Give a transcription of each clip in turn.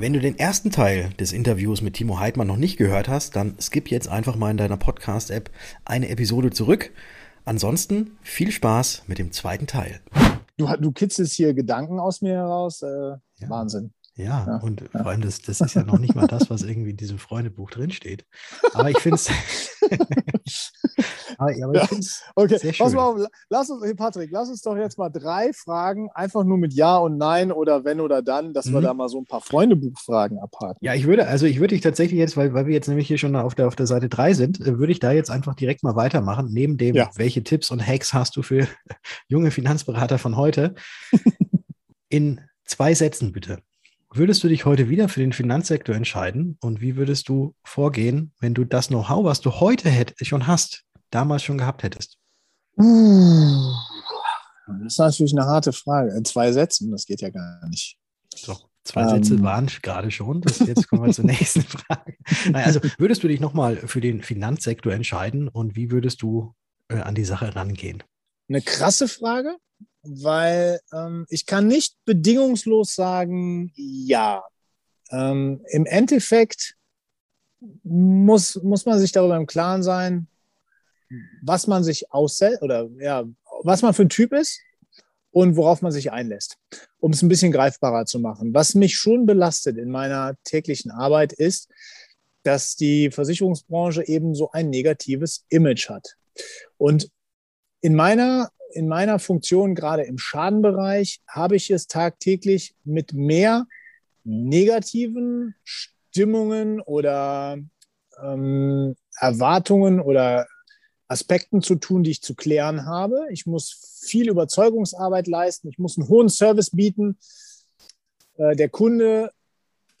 Wenn du den ersten Teil des Interviews mit Timo Heidmann noch nicht gehört hast, dann skip jetzt einfach mal in deiner Podcast-App eine Episode zurück. Ansonsten viel Spaß mit dem zweiten Teil. Du, du kitzelst hier Gedanken aus mir heraus. Äh, ja. Wahnsinn. Ja, ja, und ja. vor allem, das, das ist ja noch nicht mal das, was irgendwie in diesem Freundebuch drinsteht. Aber ich finde es. aber, aber ja. okay, sehr schön. Pass mal auf, lass uns, Patrick, lass uns doch jetzt mal drei Fragen, einfach nur mit Ja und Nein oder wenn oder dann, dass mhm. wir da mal so ein paar Freundebuchfragen abhaken. Ja, ich würde, also ich würde dich tatsächlich jetzt, weil, weil wir jetzt nämlich hier schon auf der, auf der Seite 3 sind, äh, würde ich da jetzt einfach direkt mal weitermachen, neben dem, welche Tipps und Hacks hast du für junge Finanzberater von heute? In zwei Sätzen bitte. Würdest du dich heute wieder für den Finanzsektor entscheiden und wie würdest du vorgehen, wenn du das Know-how, was du heute hätt, schon hast, damals schon gehabt hättest? Das ist natürlich eine harte Frage. In zwei Sätzen, das geht ja gar nicht. Doch, zwei ähm, Sätze waren gerade schon. Das, jetzt kommen wir zur nächsten Frage. Also würdest du dich nochmal für den Finanzsektor entscheiden und wie würdest du äh, an die Sache rangehen? Eine krasse Frage weil ähm, ich kann nicht bedingungslos sagen, ja. Ähm, Im Endeffekt muss, muss man sich darüber im Klaren sein, was man sich aussetzt oder ja, was man für ein Typ ist und worauf man sich einlässt, um es ein bisschen greifbarer zu machen. Was mich schon belastet in meiner täglichen Arbeit ist, dass die Versicherungsbranche eben so ein negatives Image hat. Und in meiner in meiner Funktion, gerade im Schadenbereich, habe ich es tagtäglich mit mehr negativen Stimmungen oder ähm, Erwartungen oder Aspekten zu tun, die ich zu klären habe. Ich muss viel Überzeugungsarbeit leisten. Ich muss einen hohen Service bieten. Äh, der Kunde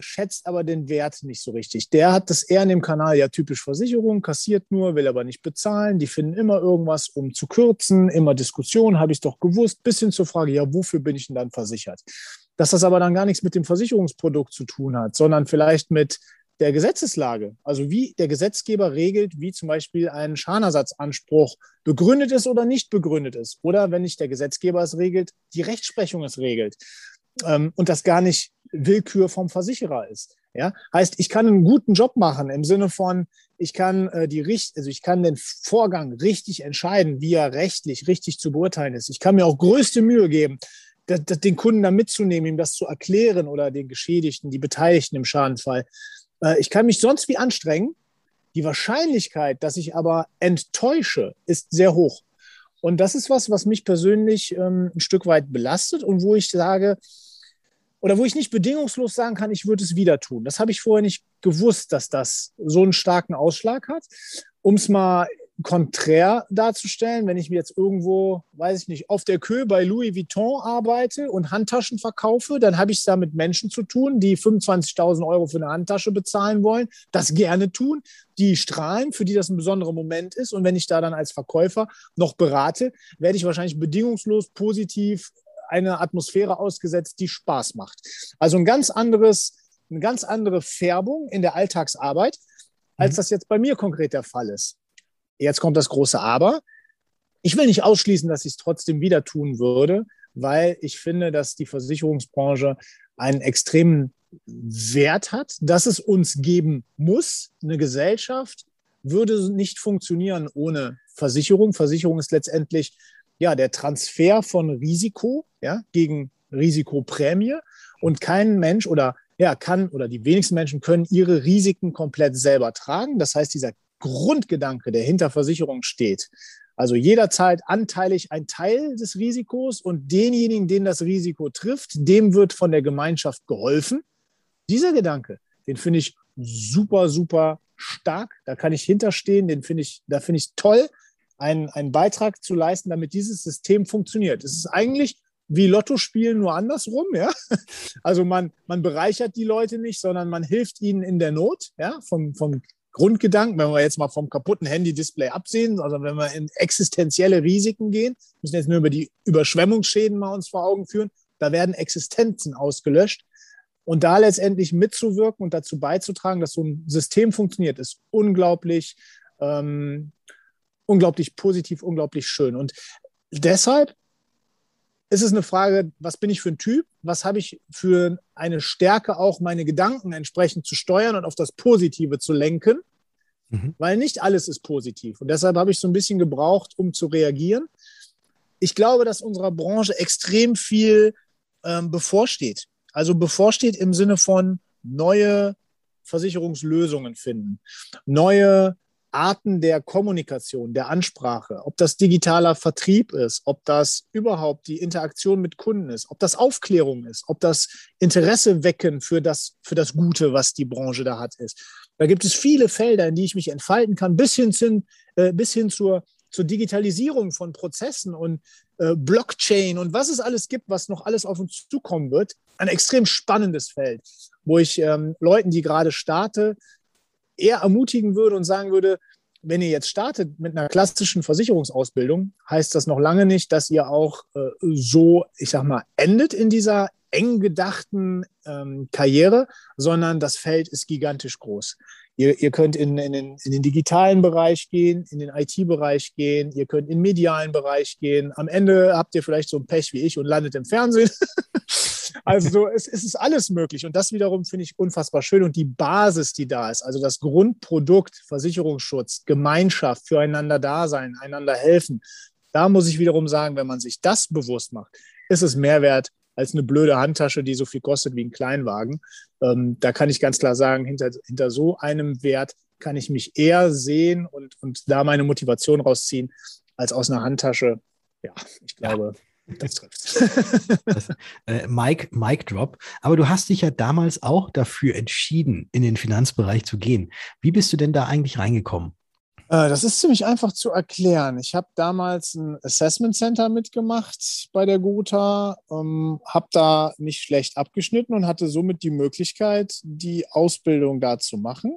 schätzt aber den Wert nicht so richtig. Der hat das eher in dem Kanal, ja, typisch Versicherung, kassiert nur, will aber nicht bezahlen. Die finden immer irgendwas, um zu kürzen, immer Diskussionen, habe ich doch gewusst, bis hin zur Frage, ja, wofür bin ich denn dann versichert? Dass das aber dann gar nichts mit dem Versicherungsprodukt zu tun hat, sondern vielleicht mit der Gesetzeslage, also wie der Gesetzgeber regelt, wie zum Beispiel ein Schadenersatzanspruch begründet ist oder nicht begründet ist. Oder wenn nicht der Gesetzgeber es regelt, die Rechtsprechung es regelt. Ähm, und das gar nicht Willkür vom Versicherer ist. Ja, heißt, ich kann einen guten Job machen im Sinne von, ich kann äh, die also ich kann den Vorgang richtig entscheiden, wie er rechtlich richtig zu beurteilen ist. Ich kann mir auch größte Mühe geben, das, das, den Kunden da mitzunehmen, ihm das zu erklären oder den Geschädigten, die Beteiligten im Schadenfall. Äh, ich kann mich sonst wie anstrengen. Die Wahrscheinlichkeit, dass ich aber enttäusche, ist sehr hoch. Und das ist was, was mich persönlich ähm, ein Stück weit belastet und wo ich sage, oder wo ich nicht bedingungslos sagen kann, ich würde es wieder tun. Das habe ich vorher nicht gewusst, dass das so einen starken Ausschlag hat. Um es mal konträr darzustellen, wenn ich mir jetzt irgendwo, weiß ich nicht, auf der Kö bei Louis Vuitton arbeite und Handtaschen verkaufe, dann habe ich es da mit Menschen zu tun, die 25.000 Euro für eine Handtasche bezahlen wollen, das gerne tun, die strahlen, für die das ein besonderer Moment ist. Und wenn ich da dann als Verkäufer noch berate, werde ich wahrscheinlich bedingungslos positiv eine Atmosphäre ausgesetzt, die Spaß macht. Also ein ganz anderes, eine ganz andere Färbung in der Alltagsarbeit, als mhm. das jetzt bei mir konkret der Fall ist. Jetzt kommt das große Aber. Ich will nicht ausschließen, dass ich es trotzdem wieder tun würde, weil ich finde, dass die Versicherungsbranche einen extremen Wert hat, dass es uns geben muss. Eine Gesellschaft würde nicht funktionieren ohne Versicherung. Versicherung ist letztendlich ja, der Transfer von Risiko ja, gegen Risikoprämie und kein Mensch oder ja, kann oder die wenigsten Menschen können ihre Risiken komplett selber tragen. Das heißt, dieser Grundgedanke, der hinter Versicherung steht, also jeder zahlt anteilig ein Teil des Risikos und denjenigen, den das Risiko trifft, dem wird von der Gemeinschaft geholfen. Dieser Gedanke, den finde ich super, super stark. Da kann ich hinterstehen. Den finde ich, da finde ich toll einen, einen Beitrag zu leisten, damit dieses System funktioniert. Es ist eigentlich wie Lotto spielen, nur andersrum, ja. Also man, man bereichert die Leute nicht, sondern man hilft ihnen in der Not, ja, vom, vom Grundgedanken, wenn wir jetzt mal vom kaputten Handy-Display absehen, also wenn wir in existenzielle Risiken gehen, müssen jetzt nur über die Überschwemmungsschäden mal uns vor Augen führen, da werden Existenzen ausgelöscht. Und da letztendlich mitzuwirken und dazu beizutragen, dass so ein System funktioniert, ist unglaublich, ähm, unglaublich positiv, unglaublich schön. Und deshalb ist es eine Frage, was bin ich für ein Typ? Was habe ich für eine Stärke, auch meine Gedanken entsprechend zu steuern und auf das Positive zu lenken? Mhm. Weil nicht alles ist positiv. Und deshalb habe ich so ein bisschen gebraucht, um zu reagieren. Ich glaube, dass unserer Branche extrem viel ähm, bevorsteht. Also bevorsteht im Sinne von neue Versicherungslösungen finden, neue Arten der Kommunikation, der Ansprache, ob das digitaler Vertrieb ist, ob das überhaupt die Interaktion mit Kunden ist, ob das Aufklärung ist, ob das Interesse wecken für das, für das Gute, was die Branche da hat, ist. Da gibt es viele Felder, in die ich mich entfalten kann, bis hin, zu, äh, bis hin zur, zur Digitalisierung von Prozessen und äh, Blockchain und was es alles gibt, was noch alles auf uns zukommen wird. Ein extrem spannendes Feld, wo ich ähm, Leuten, die gerade starte, eher ermutigen würde und sagen würde, wenn ihr jetzt startet mit einer klassischen Versicherungsausbildung, heißt das noch lange nicht, dass ihr auch äh, so, ich sag mal, endet in dieser eng gedachten ähm, Karriere, sondern das Feld ist gigantisch groß. Ihr, ihr könnt in, in, den, in den digitalen Bereich gehen, in den IT-Bereich gehen, ihr könnt in den medialen Bereich gehen. Am Ende habt ihr vielleicht so ein Pech wie ich und landet im Fernsehen. Also es, es ist alles möglich und das wiederum finde ich unfassbar schön und die Basis, die da ist, also das Grundprodukt, Versicherungsschutz, Gemeinschaft, füreinander da sein, einander helfen, da muss ich wiederum sagen, wenn man sich das bewusst macht, ist es mehr wert als eine blöde Handtasche, die so viel kostet wie ein Kleinwagen. Ähm, da kann ich ganz klar sagen, hinter, hinter so einem Wert kann ich mich eher sehen und, und da meine Motivation rausziehen, als aus einer Handtasche. Ja, ich glaube, ja. Das trifft. das, äh, Mike, Mike Drop. Aber du hast dich ja damals auch dafür entschieden, in den Finanzbereich zu gehen. Wie bist du denn da eigentlich reingekommen? Äh, das ist ziemlich einfach zu erklären. Ich habe damals ein Assessment Center mitgemacht bei der Gotha, ähm, habe da nicht schlecht abgeschnitten und hatte somit die Möglichkeit, die Ausbildung da zu machen.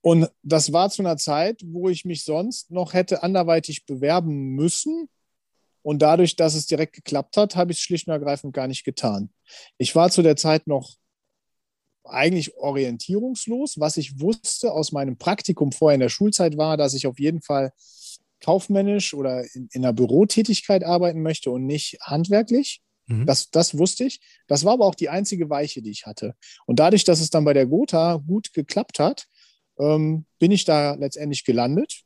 Und das war zu einer Zeit, wo ich mich sonst noch hätte anderweitig bewerben müssen, und dadurch, dass es direkt geklappt hat, habe ich es schlicht und ergreifend gar nicht getan. Ich war zu der Zeit noch eigentlich orientierungslos. Was ich wusste aus meinem Praktikum vorher in der Schulzeit war, dass ich auf jeden Fall kaufmännisch oder in, in einer Bürotätigkeit arbeiten möchte und nicht handwerklich. Mhm. Das, das wusste ich. Das war aber auch die einzige Weiche, die ich hatte. Und dadurch, dass es dann bei der Gotha gut geklappt hat, ähm, bin ich da letztendlich gelandet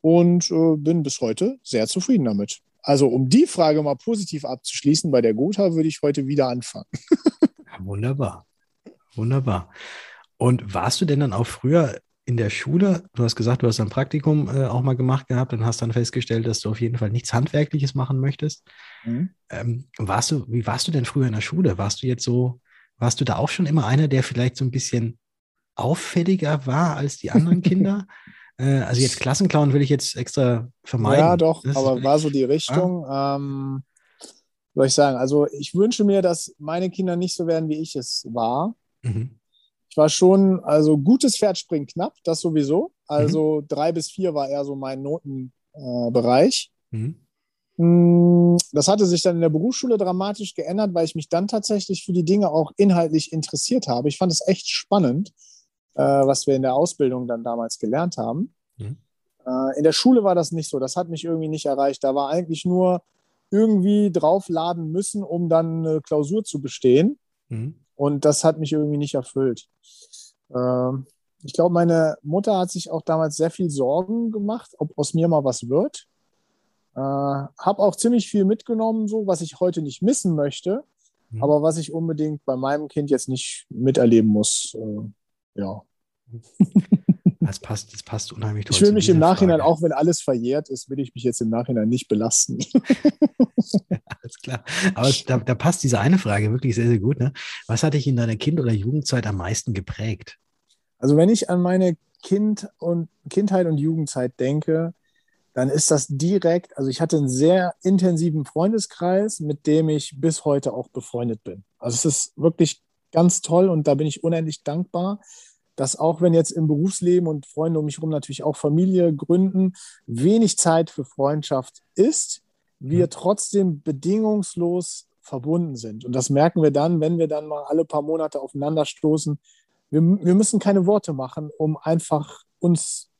und äh, bin bis heute sehr zufrieden damit. Also um die Frage mal positiv abzuschließen, bei der Gotha würde ich heute wieder anfangen. ja, wunderbar. Wunderbar. Und warst du denn dann auch früher in der Schule? Du hast gesagt, du hast ein Praktikum äh, auch mal gemacht gehabt und hast dann festgestellt, dass du auf jeden Fall nichts Handwerkliches machen möchtest. Mhm. Ähm, warst du, wie warst du denn früher in der Schule? Warst du jetzt so, warst du da auch schon immer einer, der vielleicht so ein bisschen auffälliger war als die anderen Kinder? Äh, also jetzt Klassenclown will ich jetzt extra vermeiden. Ja, doch, das aber war so die Richtung. Ah. Ähm, soll ich sagen, also ich wünsche mir, dass meine Kinder nicht so werden, wie ich es war. Mhm. Ich war schon, also gutes Pferd springt knapp, das sowieso. Also mhm. drei bis vier war eher so mein Notenbereich. Äh, mhm. Mm, das hatte sich dann in der Berufsschule dramatisch geändert, weil ich mich dann tatsächlich für die Dinge auch inhaltlich interessiert habe. Ich fand es echt spannend äh, was wir in der Ausbildung dann damals gelernt haben. Mhm. Äh, in der Schule war das nicht so. Das hat mich irgendwie nicht erreicht. Da war eigentlich nur irgendwie draufladen müssen, um dann eine Klausur zu bestehen. Mhm. Und das hat mich irgendwie nicht erfüllt. Äh, ich glaube, meine Mutter hat sich auch damals sehr viel Sorgen gemacht, ob aus mir mal was wird. Äh, habe auch ziemlich viel mitgenommen, so was ich heute nicht missen möchte, mhm. aber was ich unbedingt bei meinem Kind jetzt nicht miterleben muss. Äh, ja. Das passt, das passt unheimlich toll. Ich will mich im Nachhinein, Frage. auch wenn alles verjährt ist, will ich mich jetzt im Nachhinein nicht belasten. alles klar. Aber da, da, passt diese eine Frage wirklich sehr, sehr gut. Ne? Was hat dich in deiner Kind- oder Jugendzeit am meisten geprägt? Also, wenn ich an meine kind und, Kindheit und Jugendzeit denke, dann ist das direkt, also ich hatte einen sehr intensiven Freundeskreis, mit dem ich bis heute auch befreundet bin. Also es ist wirklich ganz toll und da bin ich unendlich dankbar. Dass auch wenn jetzt im Berufsleben und Freunde um mich herum natürlich auch Familie gründen, wenig Zeit für Freundschaft ist, wir mhm. trotzdem bedingungslos verbunden sind. Und das merken wir dann, wenn wir dann mal alle paar Monate aufeinander stoßen. Wir, wir müssen keine Worte machen, um einfach uns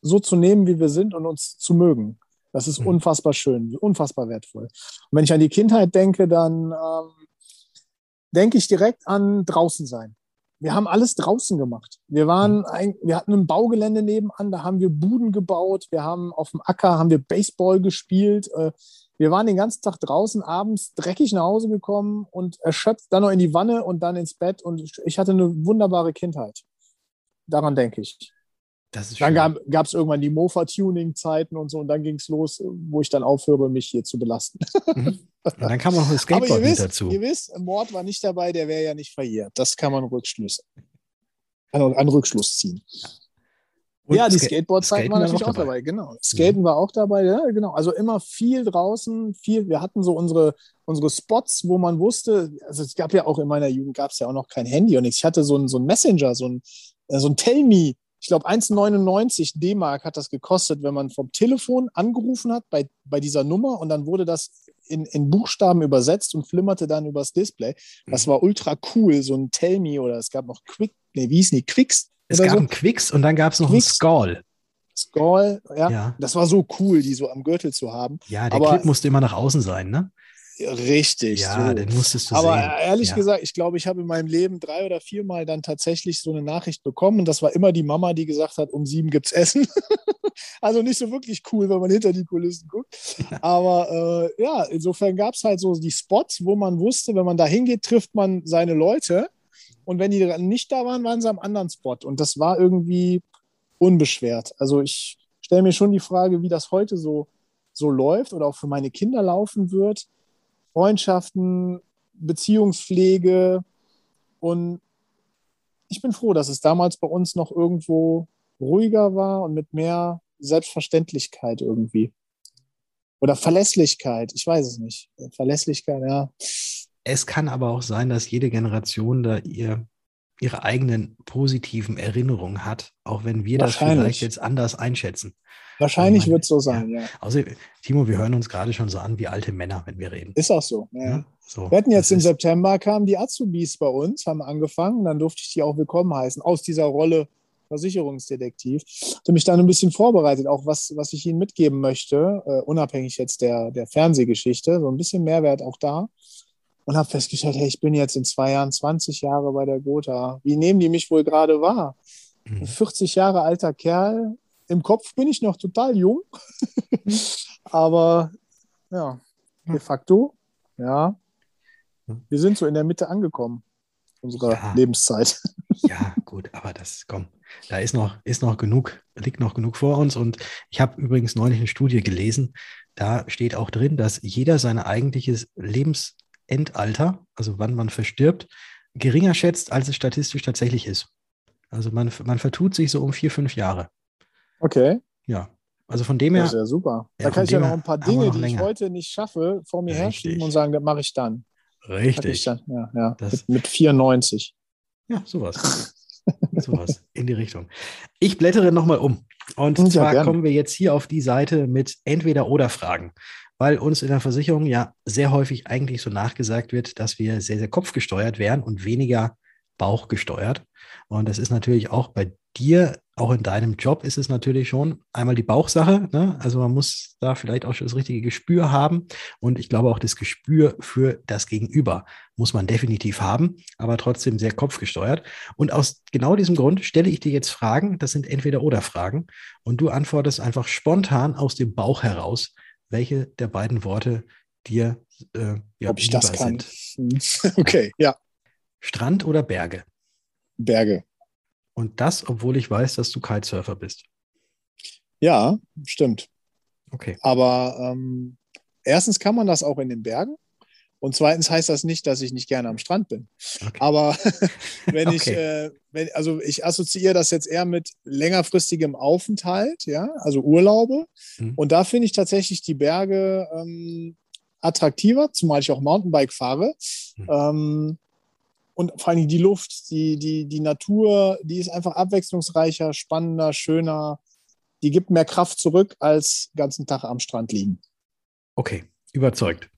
so zu nehmen, wie wir sind und uns zu mögen. Das ist mhm. unfassbar schön, unfassbar wertvoll. Und wenn ich an die Kindheit denke, dann ähm, denke ich direkt an draußen sein. Wir haben alles draußen gemacht. Wir waren, mhm. ein, wir hatten ein Baugelände nebenan, da haben wir Buden gebaut. Wir haben auf dem Acker haben wir Baseball gespielt. Äh, wir waren den ganzen Tag draußen, abends dreckig nach Hause gekommen und erschöpft, dann noch in die Wanne und dann ins Bett. Und ich hatte eine wunderbare Kindheit. Daran denke ich dann gab es irgendwann die Mofa-Tuning-Zeiten und so und dann ging es los, wo ich dann aufhöre, mich hier zu belasten. Mhm. Und dann kam auch das Skateboard Aber ihr wisst, dazu. Ihr wisst, Mord war nicht dabei, der wäre ja nicht verjährt. Das kann man Rückschluss, an, an Rückschluss ziehen. Ja. ja, die Skateboard-Zeiten waren natürlich auch dabei. dabei. Genau. Skaten mhm. war auch dabei, ja, genau. Also immer viel draußen, viel. Wir hatten so unsere, unsere Spots, wo man wusste, also es gab ja auch in meiner Jugend gab es ja auch noch kein Handy und nichts. Ich hatte so ein, so ein Messenger, so ein, so ein Tell Me ich glaube, 1,99 D-Mark hat das gekostet, wenn man vom Telefon angerufen hat bei, bei dieser Nummer und dann wurde das in, in Buchstaben übersetzt und flimmerte dann übers Display. Das mhm. war ultra cool, so ein Tell Me oder es gab noch Quick, nee, wie hieß die? Quicks? Es gab so. einen Quicks und dann gab es noch Quicks. einen Skull. Skull, ja. ja. Das war so cool, die so am Gürtel zu haben. Ja, der Aber, Clip musste immer nach außen sein, ne? Richtig. Ja, so. den musstest du Aber sehen. ehrlich ja. gesagt, ich glaube, ich habe in meinem Leben drei oder viermal dann tatsächlich so eine Nachricht bekommen. Und das war immer die Mama, die gesagt hat, um sieben gibt es Essen. also nicht so wirklich cool, wenn man hinter die Kulissen guckt. Aber äh, ja, insofern gab es halt so die Spots, wo man wusste, wenn man da hingeht, trifft man seine Leute. Und wenn die nicht da waren, waren sie am anderen Spot. Und das war irgendwie unbeschwert. Also ich stelle mir schon die Frage, wie das heute so, so läuft oder auch für meine Kinder laufen wird Freundschaften, Beziehungspflege. Und ich bin froh, dass es damals bei uns noch irgendwo ruhiger war und mit mehr Selbstverständlichkeit irgendwie. Oder Verlässlichkeit, ich weiß es nicht. Verlässlichkeit, ja. Es kann aber auch sein, dass jede Generation da ihr, ihre eigenen positiven Erinnerungen hat, auch wenn wir das vielleicht jetzt anders einschätzen. Wahrscheinlich wird es so sein, ja. ja. Also, Timo, wir hören uns gerade schon so an wie alte Männer, wenn wir reden. Ist auch so. Ja. ja so. Wir hatten jetzt im September kamen die Azubis bei uns, haben angefangen, dann durfte ich die auch willkommen heißen, aus dieser Rolle Versicherungsdetektiv. Ich habe mich dann ein bisschen vorbereitet, auch was, was ich Ihnen mitgeben möchte, uh, unabhängig jetzt der, der Fernsehgeschichte, so ein bisschen Mehrwert auch da. Und habe festgestellt, hey, ich bin jetzt in zwei Jahren 20 Jahre bei der Gotha. Wie nehmen die mich wohl gerade wahr? Mhm. 40 Jahre alter Kerl, im Kopf bin ich noch total jung, aber ja, de facto, ja, wir sind so in der Mitte angekommen unserer ja. Lebenszeit. Ja, gut, aber das, komm, da ist noch, ist noch genug, liegt noch genug vor uns. Und ich habe übrigens neulich eine Studie gelesen, da steht auch drin, dass jeder sein eigentliches Lebensendalter, also wann man verstirbt, geringer schätzt, als es statistisch tatsächlich ist. Also man, man vertut sich so um vier, fünf Jahre. Okay. Ja. Also von dem her. Das ist ja super. Ja, da kann ich ja noch ein paar Dinge, die länger. ich heute nicht schaffe, vor mir herschieben und sagen, das mache ich dann. Richtig. Ich dann, ja, ja. Mit, mit 94. Ja, sowas. sowas in die Richtung. Ich blättere nochmal um. Und ja, zwar gerne. kommen wir jetzt hier auf die Seite mit Entweder-Oder-Fragen, weil uns in der Versicherung ja sehr häufig eigentlich so nachgesagt wird, dass wir sehr, sehr kopfgesteuert wären und weniger bauchgesteuert. Und das ist natürlich auch bei dir, auch in deinem Job ist es natürlich schon einmal die Bauchsache. Ne? Also man muss da vielleicht auch schon das richtige Gespür haben. Und ich glaube auch das Gespür für das Gegenüber muss man definitiv haben, aber trotzdem sehr kopfgesteuert. Und aus genau diesem Grund stelle ich dir jetzt Fragen. Das sind entweder oder Fragen. Und du antwortest einfach spontan aus dem Bauch heraus, welche der beiden Worte dir äh, ja, Ob ich das kann. Sind. Okay, ja. Strand oder Berge? Berge. Und das, obwohl ich weiß, dass du Kitesurfer bist. Ja, stimmt. Okay. Aber ähm, erstens kann man das auch in den Bergen. Und zweitens heißt das nicht, dass ich nicht gerne am Strand bin. Okay. Aber wenn okay. ich, äh, wenn, also ich assoziiere das jetzt eher mit längerfristigem Aufenthalt, ja, also Urlaube. Mhm. Und da finde ich tatsächlich die Berge ähm, attraktiver, zumal ich auch Mountainbike fahre. Mhm. Ähm, und vor allem die Luft, die, die, die Natur, die ist einfach abwechslungsreicher, spannender, schöner. Die gibt mehr Kraft zurück als den ganzen Tag am Strand liegen. Okay, überzeugt.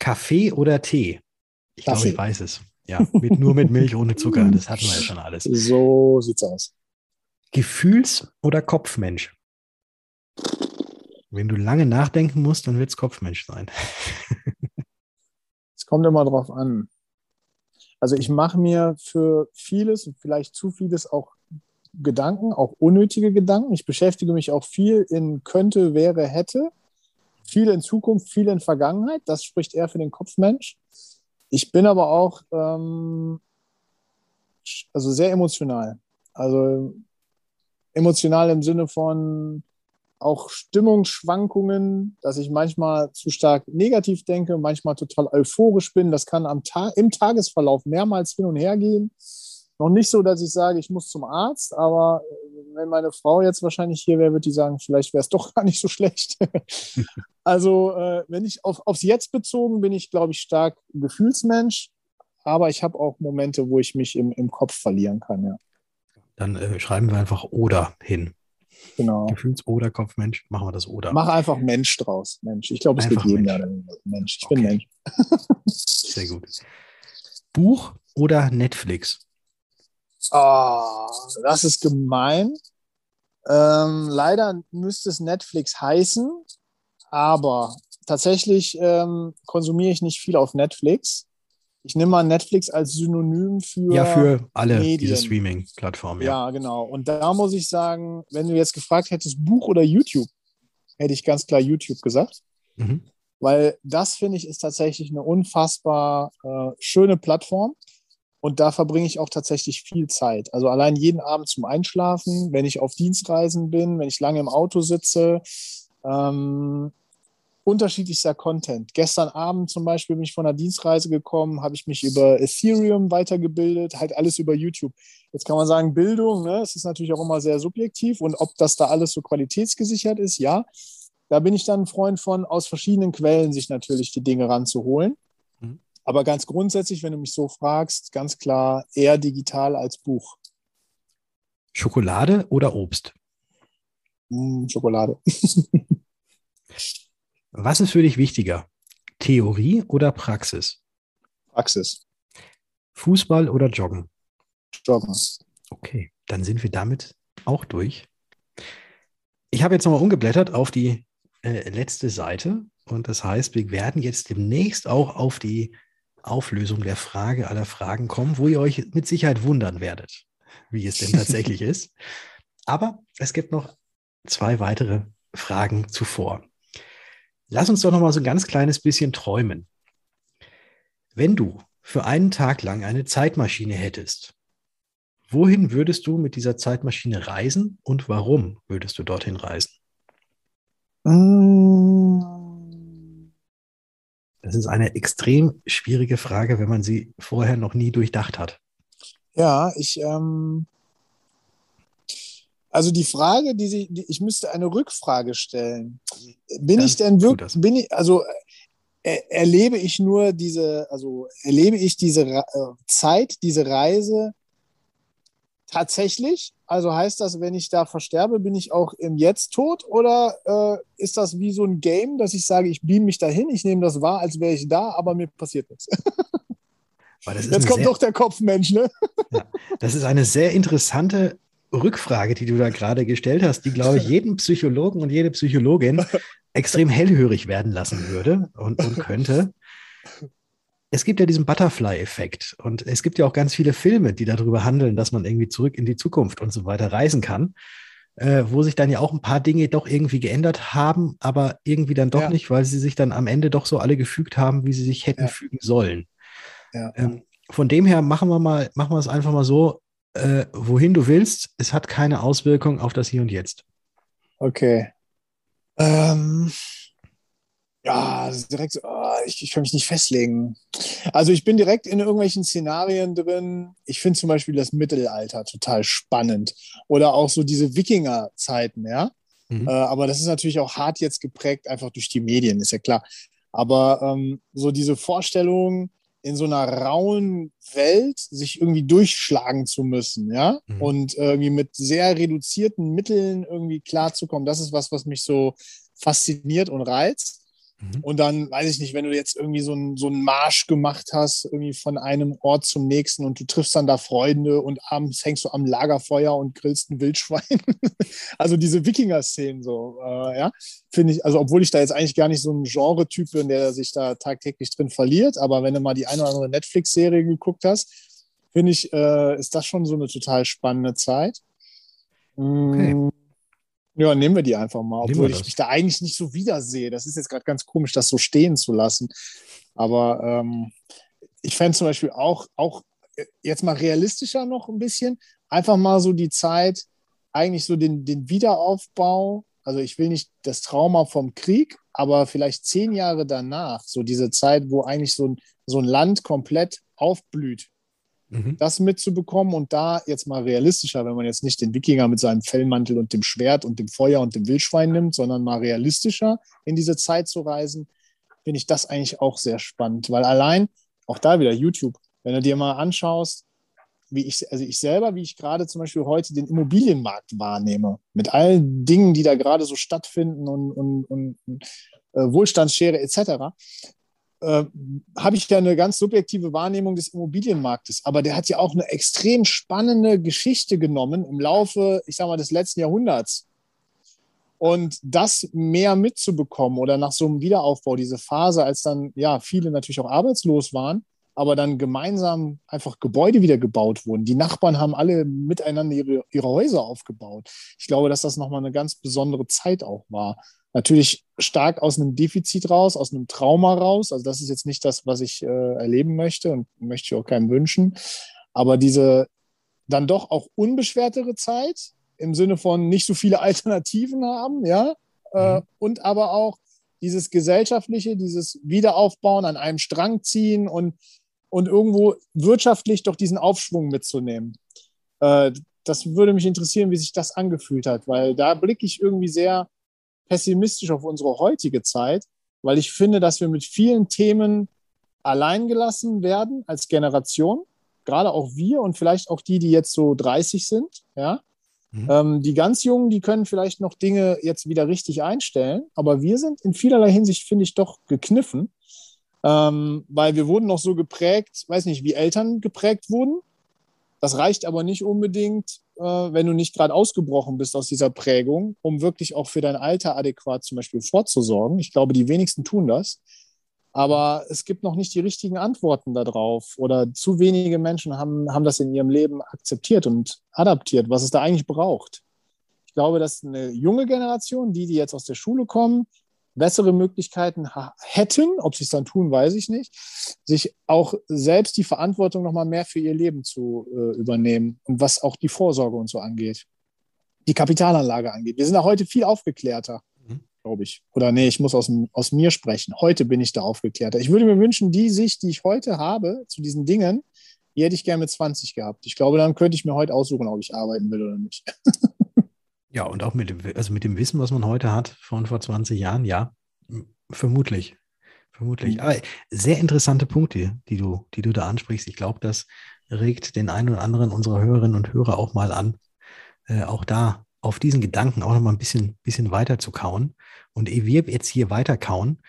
Kaffee oder Tee? Ich glaube, ich weiß es. Ja, mit, nur mit Milch ohne Zucker. Das hatten wir ja schon alles. So sieht's aus. Gefühls- oder Kopfmensch? Wenn du lange nachdenken musst, dann wird es Kopfmensch sein. Es kommt immer drauf an. Also ich mache mir für vieles und vielleicht zu vieles auch Gedanken, auch unnötige Gedanken. Ich beschäftige mich auch viel in könnte, wäre, hätte. Viel in Zukunft, viel in Vergangenheit. Das spricht eher für den Kopfmensch. Ich bin aber auch ähm, also sehr emotional. Also emotional im Sinne von auch Stimmungsschwankungen, dass ich manchmal zu stark negativ denke, manchmal total euphorisch bin. Das kann am Ta im Tagesverlauf mehrmals hin und her gehen. Noch nicht so, dass ich sage, ich muss zum Arzt, aber äh, wenn meine Frau jetzt wahrscheinlich hier wäre, würde die sagen, vielleicht wäre es doch gar nicht so schlecht. also, äh, wenn ich auf, aufs Jetzt bezogen bin, ich glaube ich stark Gefühlsmensch, aber ich habe auch Momente, wo ich mich im, im Kopf verlieren kann, ja. Dann äh, schreiben wir einfach oder hin. Genau. Gefühls- oder Kopfmensch, machen wir das oder. Mach einfach Mensch draus. Mensch. Ich glaube, es geht jedem Mensch. Mensch. Ich Okay. bin Mensch. Sehr gut. Buch oder Netflix? Ah, das ist gemein. Ähm, leider müsste es Netflix heißen, aber tatsächlich ähm, konsumiere ich nicht viel auf Netflix. Ich nehme mal Netflix als Synonym für. Ja, für alle Medien. diese Streaming-Plattformen. Ja. Ja, genau. Und da muss ich sagen, wenn du jetzt gefragt hättest, Buch oder YouTube, hätte ich ganz klar YouTube gesagt. Mhm. weil das finde ich ist tatsächlich eine unfassbar äh, schöne Plattform und da verbringe ich auch tatsächlich viel Zeit. Also allein jeden Abend zum Einschlafen, wenn ich auf Dienstreisen bin, wenn ich lange im Auto sitze, ähm, unterschiedlichster Content. Gestern Abend zum Beispiel bin ich von einer Dienstreise gekommen, habe ich mich über Ethereum weitergebildet, halt alles über YouTube. Jetzt kann man sagen, Bildung, ne, es ist natürlich auch immer sehr subjektiv und ob das da alles so qualitätsgesichert ist, ja. Da bin ich dann ein Freund von, aus verschiedenen Quellen sich natürlich die Dinge ranzuholen. Mhm. Aber ganz grundsätzlich, wenn du mich so fragst, ganz klar eher digital als Buch. Schokolade oder Obst? Mm, Schokolade. Was ist für dich wichtiger? Theorie oder Praxis? Praxis. Fußball oder Joggen? Joggen. Okay, dann sind wir damit auch durch. Ich habe jetzt nochmal umgeblättert auf die äh, letzte Seite und das heißt, wir werden jetzt demnächst auch auf die Auflösung der Frage aller Fragen kommen, wo ihr euch mit Sicherheit wundern werdet, wie es denn tatsächlich ist. Aber es gibt noch zwei weitere Fragen zuvor. Lass uns doch noch mal so ein ganz kleines bisschen träumen. Wenn du für einen Tag lang eine Zeitmaschine hättest, wohin würdest du mit dieser Zeitmaschine reisen und warum würdest du dorthin reisen? Mm, Das ist eine extrem schwierige Frage, wenn man sie vorher noch nie durchdacht hat. Ja, ich, ähm, also die Frage, die sie, die, ich müsste eine Rückfrage stellen. Bin Dann ich denn wirklich, bin ich, also äh, erlebe ich nur diese, also erlebe ich diese äh, Zeit, diese Reise tatsächlich? Also heißt das, wenn ich da versterbe, bin ich auch im Jetzt tot? Oder äh, ist das wie so ein Game, dass ich sage, ich beam mich dahin, ich nehme das wahr, als wäre ich da, aber mir passiert nichts? Weil das ist Jetzt kommt sehr, doch der Kopfmensch, ne? Das ist eine sehr interessante Rückfrage, die du da gerade gestellt hast, die, glaube ich, jeden Psychologen und jede Psychologin extrem hellhörig werden lassen würde und, und könnte. Es gibt ja diesen Butterfly-Effekt und es gibt ja auch ganz viele Filme, die darüber handeln, dass man irgendwie zurück in die Zukunft und so weiter reisen kann, äh, wo sich dann ja auch ein paar Dinge doch irgendwie geändert haben, aber irgendwie dann doch Ja. nicht, weil sie sich dann am Ende doch so alle gefügt haben, wie sie sich hätten Ja. fügen sollen. Ja. Ähm, von dem her machen wir mal, machen wir es einfach mal so, äh, wohin du willst, es hat keine Auswirkung auf das Hier und Jetzt. Okay. Ähm, ja, ist direkt so, ah, ich, ich kann mich nicht festlegen. Also ich bin direkt in irgendwelchen Szenarien drin. Ich finde zum Beispiel das Mittelalter total spannend. Oder auch so diese Wikinger-Zeiten, ja. Mhm. Äh, aber das ist natürlich auch hart jetzt geprägt, einfach durch die Medien, ist ja klar. Aber ähm, so diese Vorstellung, in so einer rauen Welt sich irgendwie durchschlagen zu müssen, ja, mhm. und irgendwie mit sehr reduzierten Mitteln irgendwie klarzukommen. Das ist was, was mich so fasziniert und reizt. Mhm. Und dann, weiß ich nicht, wenn du jetzt irgendwie so einen, so einen Marsch gemacht hast, irgendwie von einem Ort zum nächsten und du triffst dann da Freunde und abends hängst du am Lagerfeuer und grillst ein Wildschwein. also diese Wikinger-Szenen so, äh, ja, finde ich, also obwohl ich da jetzt eigentlich gar nicht so ein Genre-Typ bin, der sich da tagtäglich drin verliert, aber wenn du mal die eine oder andere Netflix-Serie geguckt hast, finde ich, äh, ist das schon so eine total spannende Zeit. Okay. Ja, nehmen wir die einfach mal, obwohl ich mich da eigentlich nicht so wiedersehe. Das ist jetzt gerade ganz komisch, das so stehen zu lassen. Aber ähm, ich fände zum Beispiel auch, auch äh, jetzt mal realistischer noch ein bisschen, einfach mal so die Zeit, eigentlich so den, den Wiederaufbau. Also ich will nicht das Trauma vom Krieg, aber vielleicht zehn Jahre danach, so diese Zeit, wo eigentlich so ein, so ein Land komplett aufblüht mhm. das mitzubekommen und da jetzt mal realistischer, wenn man jetzt nicht den Wikinger mit seinem Fellmantel und dem Schwert und dem Feuer und dem Wildschwein nimmt, sondern mal realistischer in diese Zeit zu reisen, finde ich das eigentlich auch sehr spannend, weil allein, auch da wieder YouTube, wenn du dir mal anschaust, wie ich, also ich selber, wie ich gerade zum Beispiel heute den Immobilienmarkt wahrnehme, mit allen Dingen, die da gerade so stattfinden und, und, und äh, Wohlstandsschere etc., äh, habe ich ja eine ganz subjektive Wahrnehmung des Immobilienmarktes. Aber der hat ja auch eine extrem spannende Geschichte genommen im Laufe, ich sage mal, des letzten Jahrhunderts. Und das mehr mitzubekommen oder nach so einem Wiederaufbau, diese Phase, als dann ja viele natürlich auch arbeitslos waren, aber dann gemeinsam einfach Gebäude wieder gebaut wurden. Die Nachbarn haben alle miteinander ihre, ihre Häuser aufgebaut. Ich glaube, dass das nochmal eine ganz besondere Zeit auch war. Natürlich stark aus einem Defizit raus, aus einem Trauma raus. Also das ist jetzt nicht das, was ich äh, erleben möchte und möchte ich auch keinem wünschen. Aber diese dann doch auch unbeschwertere Zeit im Sinne von nicht so viele Alternativen haben, ja, äh, mhm. und aber auch dieses gesellschaftliche, dieses Wiederaufbauen, an einem Strang ziehen und, und irgendwo wirtschaftlich doch diesen Aufschwung mitzunehmen. Äh, das würde mich interessieren, wie sich das angefühlt hat, weil da blicke ich irgendwie sehr pessimistisch auf unsere heutige Zeit, weil ich finde, dass wir mit vielen Themen alleingelassen werden als Generation, gerade auch wir und vielleicht auch die, die jetzt so 30 sind, ja. Mhm. Ähm, die ganz Jungen, die können vielleicht noch Dinge jetzt wieder richtig einstellen, aber wir sind in vielerlei Hinsicht, finde ich, doch gekniffen, ähm, weil wir wurden noch so geprägt, weiß nicht, wie Eltern geprägt wurden. Das reicht aber nicht unbedingt, äh, wenn du nicht gerade ausgebrochen bist aus dieser Prägung, um wirklich auch für dein Alter adäquat zum Beispiel vorzusorgen. Ich glaube, die wenigsten tun das. Aber es gibt noch nicht die richtigen Antworten darauf oder zu wenige Menschen haben, haben das in ihrem Leben akzeptiert und adaptiert, was es da eigentlich braucht. Ich glaube, dass eine junge Generation, die, die jetzt aus der Schule kommen, bessere Möglichkeiten hätten, ob sie es dann tun, weiß ich nicht, sich auch selbst die Verantwortung nochmal mehr für ihr Leben zu äh, übernehmen und was auch die Vorsorge und so angeht, die Kapitalanlage angeht. Wir sind da heute viel aufgeklärter, mhm. glaube ich. Oder nee, ich muss aus, aus mir sprechen. Heute bin ich da aufgeklärter. Ich würde mir wünschen, die Sicht, die ich heute habe zu diesen Dingen, die hätte ich gerne mit 20 gehabt. Ich glaube, dann könnte ich mir heute aussuchen, ob ich arbeiten will oder nicht. Ja, und auch mit dem, also mit dem Wissen, was man heute hat, von vor 20 Jahren, ja, vermutlich. Vermutlich. Mhm. Aber sehr interessante Punkte, die du, die du da ansprichst. Ich glaube, das regt den einen oder anderen unserer Hörerinnen und Hörer auch mal an, äh, auch da auf diesen Gedanken auch noch mal ein bisschen, bisschen weiter zu kauen. Und ehe wir jetzt hier weiter kauen,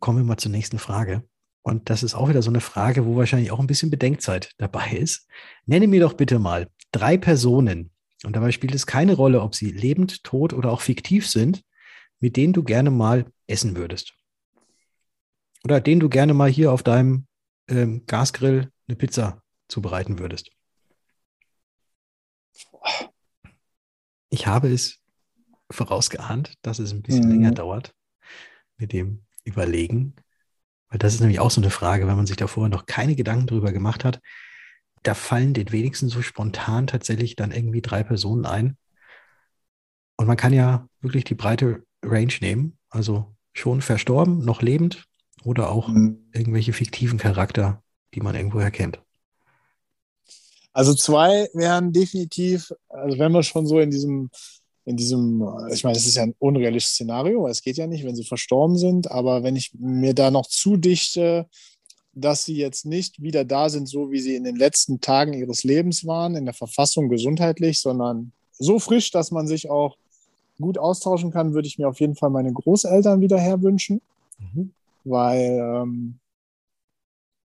kommen wir mal zur nächsten Frage. Und das ist auch wieder so eine Frage, wo wahrscheinlich auch ein bisschen Bedenkzeit dabei ist. Nenne mir doch bitte mal drei Personen, und dabei spielt es keine Rolle, ob sie lebend, tot oder auch fiktiv sind, mit denen du gerne mal essen würdest. Oder denen du gerne mal hier auf deinem ähm, Gasgrill eine Pizza zubereiten würdest. Ich habe es vorausgeahnt, dass es ein bisschen mhm. länger dauert mit dem Überlegen. Weil das ist nämlich auch so eine Frage, wenn man sich davor noch keine Gedanken darüber gemacht hat, da fallen den wenigsten so spontan tatsächlich dann irgendwie drei Personen ein. Und man kann ja wirklich die breite Range nehmen. Also schon verstorben, noch lebend oder auch mhm. irgendwelche fiktiven Charakter, die man irgendwo erkennt. Also zwei wären definitiv, also wenn wir schon so in diesem, in diesem, ich meine, es ist ja ein unrealistisches Szenario, weil es geht ja nicht, wenn sie verstorben sind, aber wenn ich mir da noch zudichte, dass sie jetzt nicht wieder da sind, so wie sie in den letzten Tagen ihres Lebens waren, in der Verfassung gesundheitlich, sondern so frisch, dass man sich auch gut austauschen kann, würde ich mir auf jeden Fall meine Großeltern wieder herwünschen, mhm. weil ähm,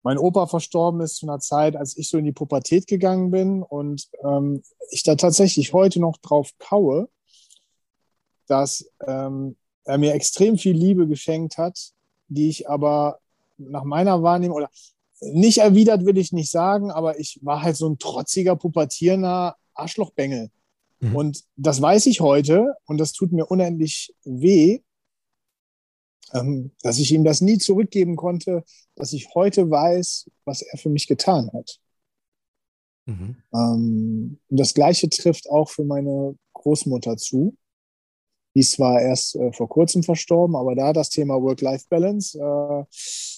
mein Opa verstorben ist zu einer Zeit, als ich so in die Pubertät gegangen bin und ähm, ich da tatsächlich heute noch drauf kaue, dass ähm, er mir extrem viel Liebe geschenkt hat, die ich aber nach meiner Wahrnehmung oder nicht erwidert will ich nicht sagen, aber ich war halt so ein trotziger, pubertierender Arschlochbengel. Mhm. Und das weiß ich heute und das tut mir unendlich weh, ähm, dass ich ihm das nie zurückgeben konnte, dass ich heute weiß, was er für mich getan hat. Mhm. Ähm, und das Gleiche trifft auch für meine Großmutter zu. Die ist zwar erst äh, vor kurzem verstorben, aber da das Thema Work-Life-Balance, äh,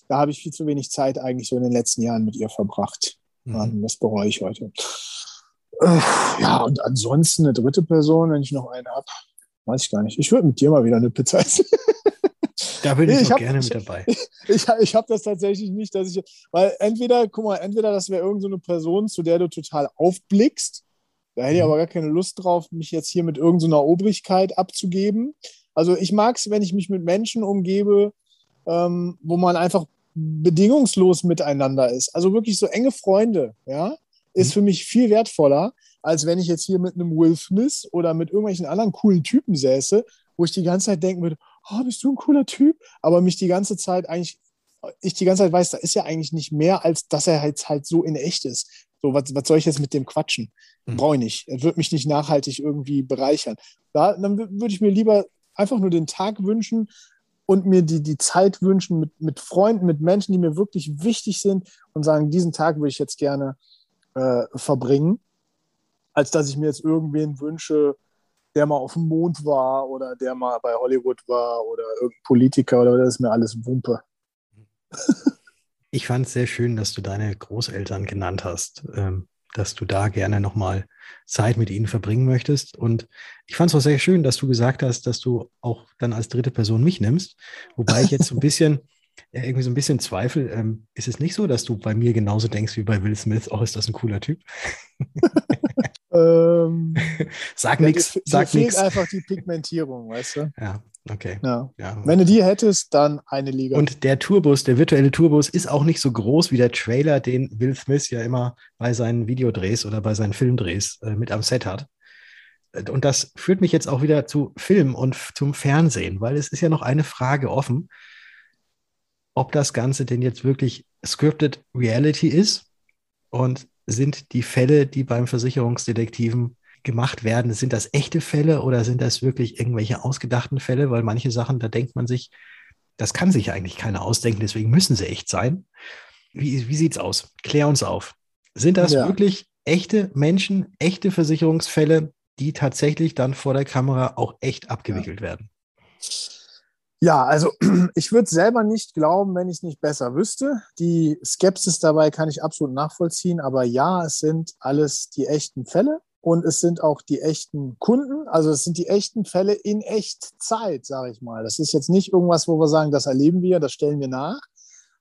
da habe ich viel zu wenig Zeit eigentlich so in den letzten Jahren mit ihr verbracht. Mhm. Das bereue ich heute. Äh, ja, und ansonsten eine dritte Person, wenn ich noch eine habe, weiß ich gar nicht. Ich würde mit dir mal wieder eine Pizza essen. Da bin ich, ich hab, gerne mit dabei. Ich, ich, ich habe das tatsächlich nicht, dass ich, weil entweder, guck mal, entweder das wäre irgendeine so Person, zu der du total aufblickst. Da hätte ich mhm. aber gar keine Lust drauf, mich jetzt hier mit irgendeiner so Obrigkeit abzugeben. Also ich mag es, wenn ich mich mit Menschen umgebe, ähm, wo man einfach bedingungslos miteinander ist. Also wirklich so enge Freunde, ja, ist mhm. für mich viel wertvoller, als wenn ich jetzt hier mit einem Will Smith oder mit irgendwelchen anderen coolen Typen säße, wo ich die ganze Zeit denken würde, oh, bist du ein cooler Typ? Aber mich die ganze Zeit eigentlich, ich die ganze Zeit weiß, da ist ja eigentlich nicht mehr, als dass er halt, halt so in echt ist. So, was, was soll ich jetzt mit dem quatschen? Mhm. Brauche ich nicht. Er wird mich nicht nachhaltig irgendwie bereichern. Da, dann würde ich mir lieber einfach nur den Tag wünschen und mir die, die Zeit wünschen mit, mit Freunden, mit Menschen, die mir wirklich wichtig sind und sagen, diesen Tag würde ich jetzt gerne äh, verbringen, als dass ich mir jetzt irgendwen wünsche, der mal auf dem Mond war oder der mal bei Hollywood war oder irgendein Politiker oder das ist mir alles Wumpe. Ich fand es sehr schön, dass du deine Großeltern genannt hast, ähm, dass du da gerne nochmal Zeit mit ihnen verbringen möchtest. Und ich fand es auch sehr schön, dass du gesagt hast, dass du auch dann als dritte Person mich nimmst. Wobei ich jetzt so ein bisschen, ja, irgendwie so ein bisschen zweifel. Ähm, ist es nicht so, dass du bei mir genauso denkst wie bei Will Smith? Oh, ist das ein cooler Typ? Ähm, sag ja, nichts. Sag fehlt nix. einfach die Pigmentierung, weißt du? Ja, okay. Ja. ja. Wenn du die hättest, dann eine Liga. Und der Tourbus, der virtuelle Tourbus, ist auch nicht so groß wie der Trailer, den Will Smith ja immer bei seinen Videodrehs oder bei seinen Filmdrehs äh, mit am Set hat. Und das führt mich jetzt auch wieder zu Film und zum Fernsehen, weil es ist ja noch eine Frage offen, ob das Ganze denn jetzt wirklich scripted Reality ist und sind die Fälle, die beim Versicherungsdetektiven gemacht werden, sind das echte Fälle oder sind das wirklich irgendwelche ausgedachten Fälle? Weil manche Sachen, da denkt man sich, das kann sich eigentlich keiner ausdenken, deswegen müssen sie echt sein. Wie, wie es aus? Klär uns auf. Sind das ja. wirklich echte Menschen, echte Versicherungsfälle, die tatsächlich dann vor der Kamera auch echt abgewickelt ja. werden? Ja, also ich würde selber nicht glauben, wenn ich es nicht besser wüsste. Die Skepsis dabei kann ich absolut nachvollziehen, aber ja, es sind alles die echten Fälle und es sind auch die echten Kunden. Also es sind die echten Fälle in Echtzeit, sage ich mal. Das ist jetzt nicht irgendwas, wo wir sagen, das erleben wir, das stellen wir nach,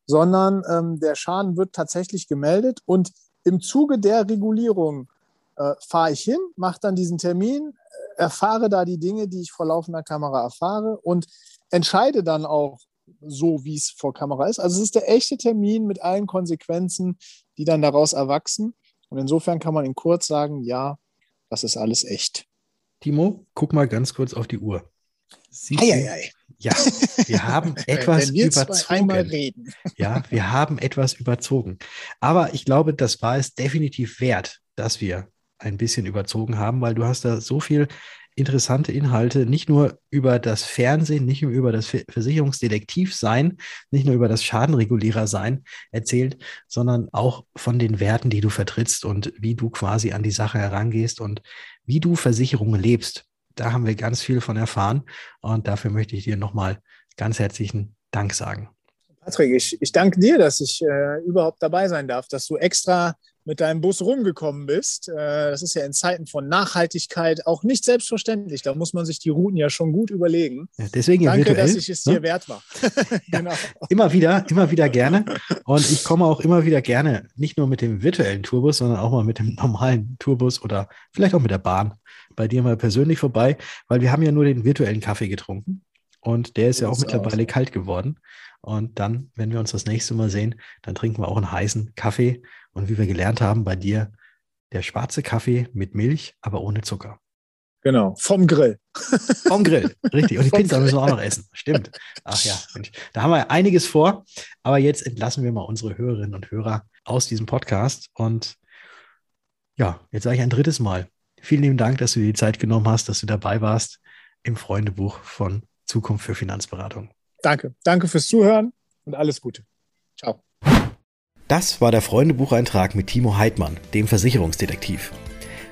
sondern ähm, der Schaden wird tatsächlich gemeldet und im Zuge der Regulierung äh, fahre ich hin, mache dann diesen Termin, erfahre da die Dinge, die ich vor laufender Kamera erfahre und entscheide dann auch so, wie es vor Kamera ist. Also es ist der echte Termin mit allen Konsequenzen, die dann daraus erwachsen. Und insofern kann man in kurz sagen, ja, das ist alles echt. Timo, guck mal ganz kurz auf die Uhr. Ei, ei, ei. Ja, wir haben etwas wir überzogen. Ja, wir haben etwas überzogen. Aber ich glaube, das war es definitiv wert, dass wir ein bisschen überzogen haben, weil du hast da so viel interessante Inhalte, nicht nur über das Fernsehen, nicht nur über das Versicherungsdetektiv sein, nicht nur über das Schadenregulierer sein erzählt, sondern auch von den Werten, die du vertrittst und wie du quasi an die Sache herangehst und wie du Versicherungen lebst. Da haben wir ganz viel von erfahren und dafür möchte ich dir nochmal ganz herzlichen Dank sagen. Patrick, ich, ich danke dir, dass ich äh, überhaupt dabei sein darf, dass du extra mit deinem Bus rumgekommen bist. Äh, das ist ja in Zeiten von Nachhaltigkeit auch nicht selbstverständlich. Da muss man sich die Routen ja schon gut überlegen. Ja, deswegen Danke, virtuell, dass ich es ne? dir wert war. genau. ja, immer wieder, immer wieder gerne. Und ich komme auch immer wieder gerne, nicht nur mit dem virtuellen Tourbus, sondern auch mal mit dem normalen Tourbus oder vielleicht auch mit der Bahn bei dir mal persönlich vorbei, weil wir haben ja nur den virtuellen Kaffee getrunken. Und der ist ja auch mittlerweile aus. kalt geworden. Und dann, wenn wir uns das nächste Mal sehen, dann trinken wir auch einen heißen Kaffee. Und wie wir gelernt haben bei dir, der schwarze Kaffee mit Milch, aber ohne Zucker. Genau, vom Grill. Vom Grill, richtig. Und die Pizza müssen wir auch noch essen. Stimmt. Ach ja, Mensch. da haben wir einiges vor. Aber jetzt entlassen wir mal unsere Hörerinnen und Hörer aus diesem Podcast. Und ja, jetzt sage ich ein drittes Mal. Vielen lieben Dank, dass du dir die Zeit genommen hast, dass du dabei warst im Freundebuch von Zukunft für Finanzberatung. Danke. Danke fürs Zuhören und alles Gute. Ciao. Das war der Freundebucheintrag mit Timo Heidmann, dem Versicherungsdetektiv.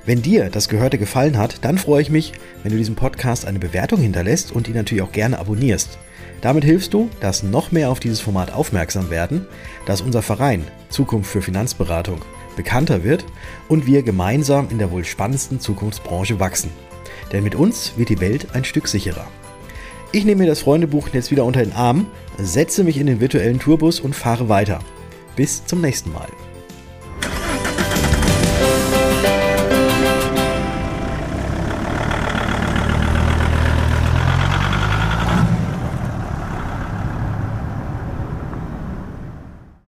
Wenn dir das Gehörte gefallen hat, dann freue ich mich, wenn du diesem Podcast eine Bewertung hinterlässt und ihn natürlich auch gerne abonnierst. Damit hilfst du, dass noch mehr auf dieses Format aufmerksam werden, dass unser Verein Zukunft für Finanzberatung bekannter wird und wir gemeinsam in der wohl spannendsten Zukunftsbranche wachsen. Denn mit uns wird die Welt ein Stück sicherer. Ich nehme mir das Freundebuch jetzt wieder unter den Arm, setze mich in den virtuellen Tourbus und fahre weiter. Bis zum nächsten Mal.